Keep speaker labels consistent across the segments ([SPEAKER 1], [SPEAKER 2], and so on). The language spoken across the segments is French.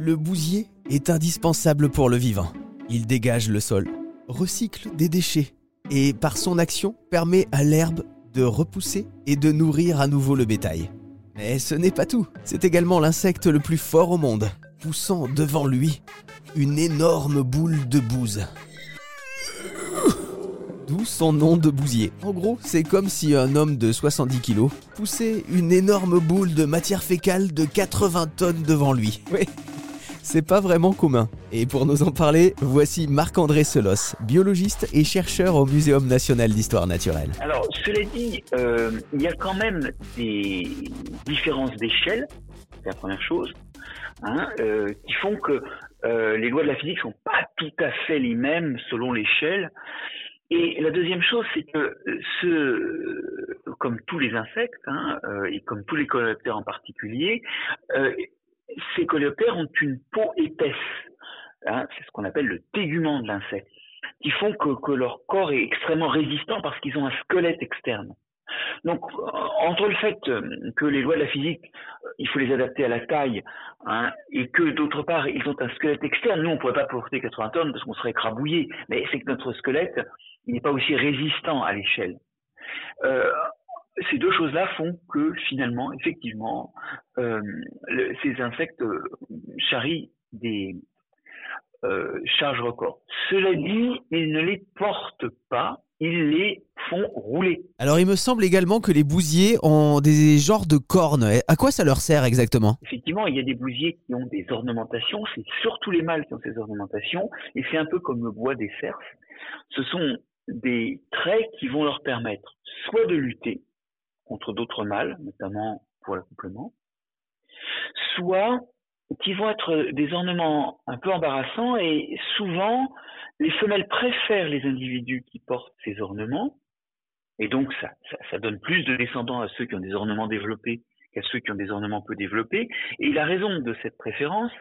[SPEAKER 1] Le bousier est indispensable pour le vivant. Il dégage le sol, recycle des déchets et par son action permet à l'herbe de repousser et de nourrir à nouveau le bétail. Mais ce n'est pas tout, c'est également l'insecte le plus fort au monde, poussant devant lui une énorme boule de bouse. D'où son nom de bousier. En gros, c'est comme si un homme de 70 kilos poussait une énorme boule de matière fécale de 80 tonnes devant lui. C'est pas vraiment commun. Et pour nous en parler, voici Marc-André Selos, biologiste et chercheur au Muséum national d'histoire naturelle.
[SPEAKER 2] Alors, cela dit, euh, il y a quand même des différences d'échelle, c'est la première chose, hein, euh, qui font que euh, les lois de la physique sont pas tout à fait les mêmes selon l'échelle. Et la deuxième chose, c'est que ce, comme tous les insectes, hein, et comme tous les coléoptères en particulier, ces coléoptères ont une peau épaisse. Hein, c'est ce qu'on appelle le tégument de l'insecte, qui font que, que leur corps est extrêmement résistant parce qu'ils ont un squelette externe. Donc, entre le fait que les lois de la physique, il faut les adapter à la taille, hein, et que d'autre part, ils ont un squelette externe, nous, on ne pourrait pas porter 80 tonnes parce qu'on serait écrabouillé, mais c'est que notre squelette, n'est pas aussi résistant à l'échelle. Euh, ces deux choses-là font que finalement, effectivement, euh, ces insectes euh, charrient des charges records. Cela dit, ils ne les portent pas, ils les font rouler.
[SPEAKER 1] Alors il me semble également que les bousiers ont des genres de cornes. À quoi ça leur sert exactement?
[SPEAKER 2] Effectivement, il y a des bousiers qui ont des ornementations, c'est surtout les mâles qui ont ces ornementations, et c'est un peu comme le bois des cerfs. Ce sont des traits qui vont leur permettre soit de lutter contre d'autres mâles, notamment pour l'accouplement, soit qui vont être des ornements un peu embarrassants et souvent les femelles préfèrent les individus qui portent ces ornements et donc ça, ça, donne plus de descendants à ceux qui ont des ornements développés qu'à ceux qui ont des ornements peu développés. Et la raison de cette préférence,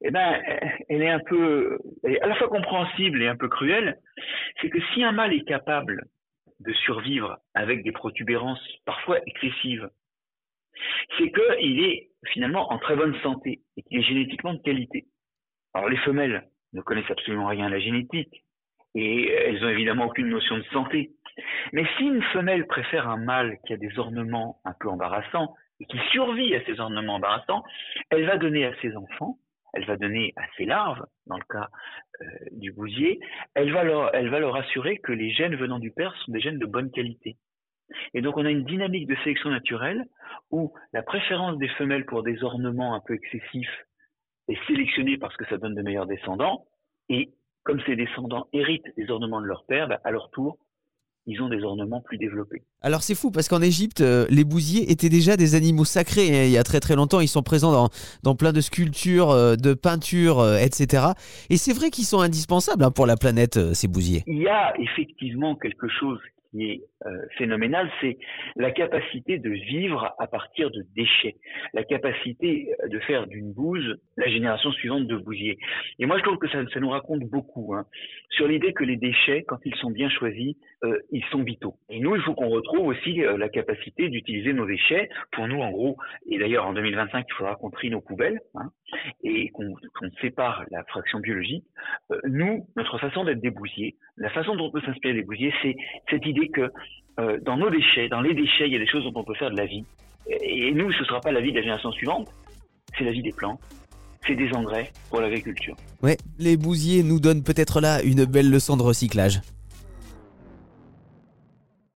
[SPEAKER 2] eh ben, elle est un peu, elle est à la fois compréhensible et un peu cruelle. C'est que si un mâle est capable de survivre avec des protubérances parfois excessives, c'est qu'il est finalement en très bonne santé et qu'il est génétiquement de qualité. Alors les femelles ne connaissent absolument rien à la génétique et elles ont évidemment aucune notion de santé. Mais si une femelle préfère un mâle qui a des ornements un peu embarrassants et qui survit à ces ornements embarrassants, elle va donner à ses enfants, elle va donner à ses larves, dans le cas euh, du bousier, elle va, leur, elle va leur assurer que les gènes venant du père sont des gènes de bonne qualité. Et donc on a une dynamique de sélection naturelle où la préférence des femelles pour des ornements un peu excessifs est sélectionnée parce que ça donne de meilleurs descendants, et comme ces descendants héritent des ornements de leur père, bah, à leur tour, ils ont des ornements plus développés.
[SPEAKER 1] Alors c'est fou parce qu'en Égypte, euh, les bousiers étaient déjà des animaux sacrés. Hein. il y a très très longtemps, ils sont présents dans, dans plein de sculptures, euh, de peintures, euh, etc. Et c'est vrai qu'ils sont indispensables hein, pour la planète, ces bousiers.
[SPEAKER 2] Il y a effectivement quelque chose qui est euh, phénoménal, c'est la capacité de vivre à partir de déchets, la capacité euh, de faire d'une bouse la génération suivante de bousiers. Et moi, je trouve que ça, nous raconte beaucoup hein, sur l'idée que les déchets, quand ils sont bien choisis, euh, ils sont vitaux. Et nous, il faut qu'on retrouve aussi la capacité d'utiliser nos déchets. Pour nous, en gros, et d'ailleurs en 2025, il faudra qu'on trie nos poubelles hein, et qu'on sépare la fraction biologique. nous, notre façon d'être des bousiers, la façon dont on peut s'inspirer des bousiers, c'est cette idée que euh, dans nos déchets, dans les déchets, il y a des choses dont on peut faire de la vie. Et, nous, ce ne sera pas la vie de la génération suivante, c'est la vie des plantes, c'est des engrais pour l'agriculture.
[SPEAKER 1] Ouais, les bousiers nous donnent peut-être là une belle leçon de recyclage.